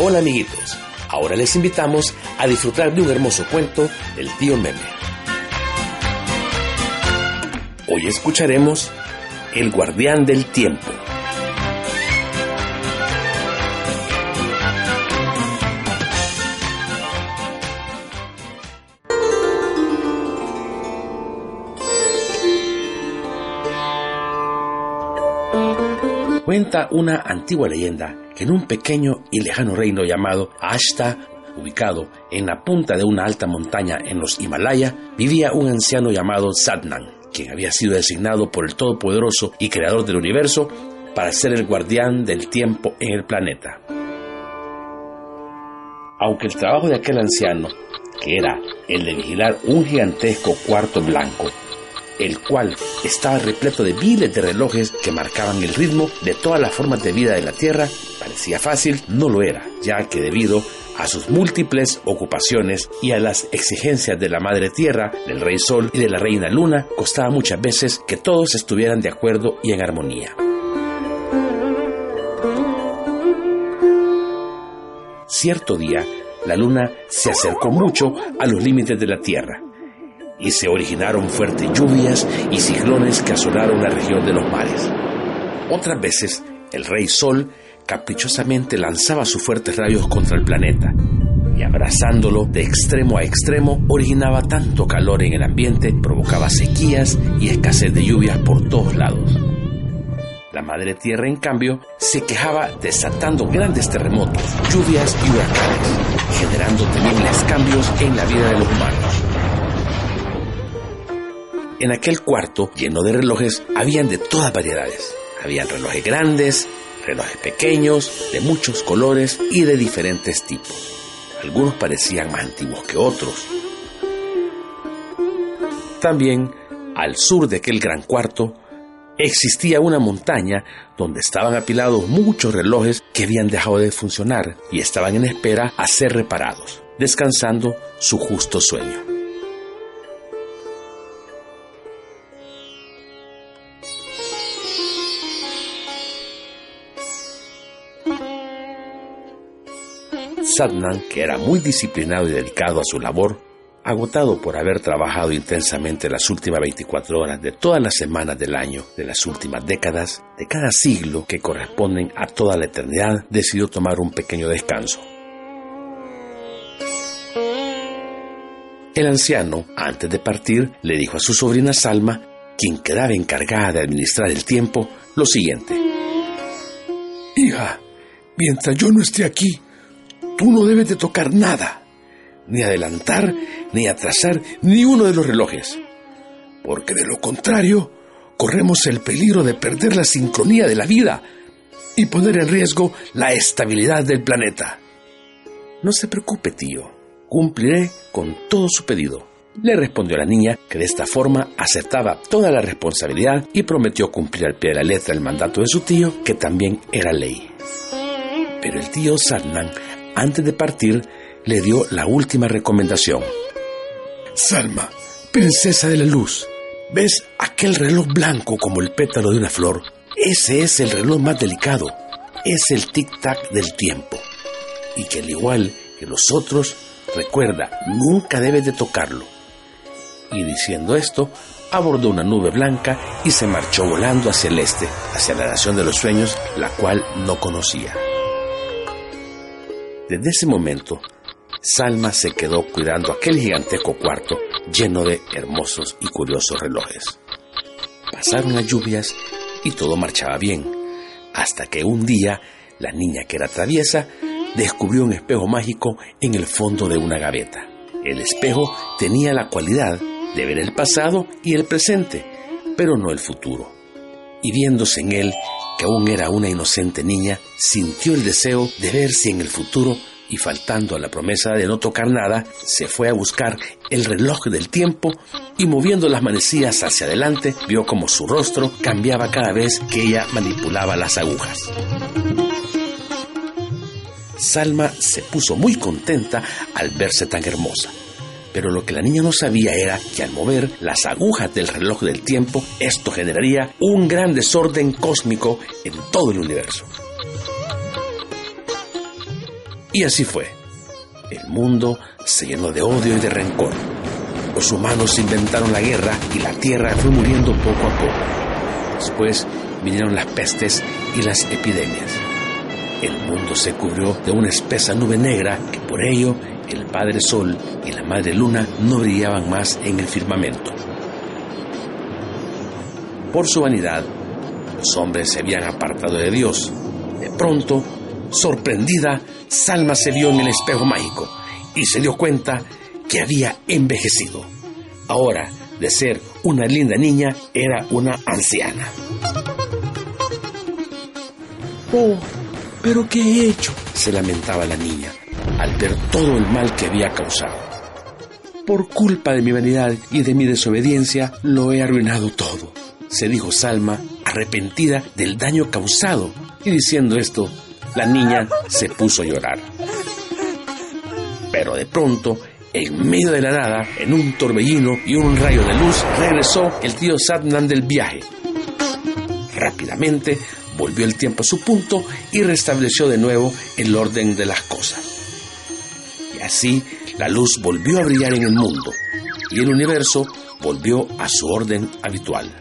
Hola amiguitos, ahora les invitamos a disfrutar de un hermoso cuento del tío Meme. Hoy escucharemos El guardián del tiempo. Cuenta una antigua leyenda en un pequeño y lejano reino llamado Ashta, ubicado en la punta de una alta montaña en los Himalaya, vivía un anciano llamado Satnan, quien había sido designado por el Todopoderoso y Creador del universo para ser el guardián del tiempo en el planeta. Aunque el trabajo de aquel anciano, que era el de vigilar un gigantesco cuarto blanco, el cual estaba repleto de miles de relojes que marcaban el ritmo de todas las formas de vida de la Tierra, parecía fácil, no lo era, ya que debido a sus múltiples ocupaciones y a las exigencias de la Madre Tierra, del Rey Sol y de la Reina Luna, costaba muchas veces que todos estuvieran de acuerdo y en armonía. Cierto día, la Luna se acercó mucho a los límites de la Tierra, y se originaron fuertes lluvias y ciclones que asolaron la región de los mares. Otras veces, el rey Sol caprichosamente lanzaba sus fuertes rayos contra el planeta y abrazándolo de extremo a extremo originaba tanto calor en el ambiente, provocaba sequías y escasez de lluvias por todos lados. La madre tierra, en cambio, se quejaba desatando grandes terremotos, lluvias y huracanes, generando temibles cambios en la vida de los humanos. En aquel cuarto, lleno de relojes, habían de todas variedades. Habían relojes grandes, relojes pequeños, de muchos colores y de diferentes tipos. Algunos parecían más antiguos que otros. También, al sur de aquel gran cuarto, existía una montaña donde estaban apilados muchos relojes que habían dejado de funcionar y estaban en espera a ser reparados, descansando su justo sueño. Sadnan, que era muy disciplinado y dedicado a su labor, agotado por haber trabajado intensamente las últimas 24 horas de todas las semanas del año, de las últimas décadas, de cada siglo que corresponden a toda la eternidad, decidió tomar un pequeño descanso. El anciano, antes de partir, le dijo a su sobrina Salma, quien quedaba encargada de administrar el tiempo, lo siguiente. Hija, mientras yo no esté aquí, Tú no debes de tocar nada, ni adelantar, ni atrasar ni uno de los relojes, porque de lo contrario, corremos el peligro de perder la sincronía de la vida y poner en riesgo la estabilidad del planeta. No se preocupe, tío, cumpliré con todo su pedido. Le respondió la niña que de esta forma aceptaba toda la responsabilidad y prometió cumplir al pie de la letra el mandato de su tío, que también era ley. Pero el tío Salman antes de partir, le dio la última recomendación. Salma, princesa de la luz, ¿ves aquel reloj blanco como el pétalo de una flor? Ese es el reloj más delicado, es el tic-tac del tiempo. Y que al igual que los otros, recuerda, nunca debes de tocarlo. Y diciendo esto, abordó una nube blanca y se marchó volando hacia el este, hacia la nación de los sueños, la cual no conocía. Desde ese momento, Salma se quedó cuidando aquel gigantesco cuarto lleno de hermosos y curiosos relojes. Pasaron las lluvias y todo marchaba bien, hasta que un día la niña que era traviesa descubrió un espejo mágico en el fondo de una gaveta. El espejo tenía la cualidad de ver el pasado y el presente, pero no el futuro. Y viéndose en él, que aún era una inocente niña, sintió el deseo de ver si en el futuro y faltando a la promesa de no tocar nada, se fue a buscar el reloj del tiempo y moviendo las manecillas hacia adelante, vio como su rostro cambiaba cada vez que ella manipulaba las agujas. Salma se puso muy contenta al verse tan hermosa. Pero lo que la niña no sabía era que al mover las agujas del reloj del tiempo, esto generaría un gran desorden cósmico en todo el universo. Y así fue. El mundo se llenó de odio y de rencor. Los humanos inventaron la guerra y la tierra fue muriendo poco a poco. Después vinieron las pestes y las epidemias. El mundo se cubrió de una espesa nube negra que por ello el Padre Sol y la Madre Luna no brillaban más en el firmamento. Por su vanidad, los hombres se habían apartado de Dios. De pronto, sorprendida, Salma se vio en el espejo mágico y se dio cuenta que había envejecido. Ahora, de ser una linda niña, era una anciana. Pero ¿qué he hecho? se lamentaba la niña al ver todo el mal que había causado. Por culpa de mi vanidad y de mi desobediencia, lo he arruinado todo, se dijo Salma, arrepentida del daño causado, y diciendo esto, la niña se puso a llorar. Pero de pronto, en medio de la nada, en un torbellino y un rayo de luz, regresó el tío Sadnan del viaje. Rápidamente volvió el tiempo a su punto y restableció de nuevo el orden de las cosas. Y así la luz volvió a brillar en el mundo y el universo volvió a su orden habitual.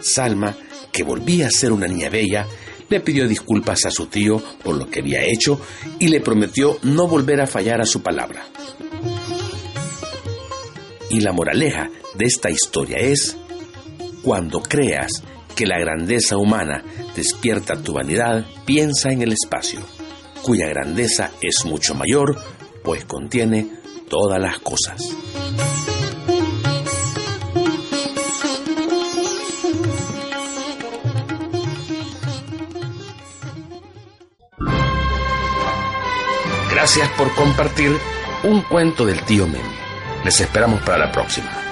Salma, que volvía a ser una niña bella, le pidió disculpas a su tío por lo que había hecho y le prometió no volver a fallar a su palabra. Y la moraleja de esta historia es, cuando creas que la grandeza humana despierta tu vanidad, piensa en el espacio, cuya grandeza es mucho mayor, pues contiene todas las cosas. Gracias por compartir un cuento del tío Memi. Les esperamos para la próxima.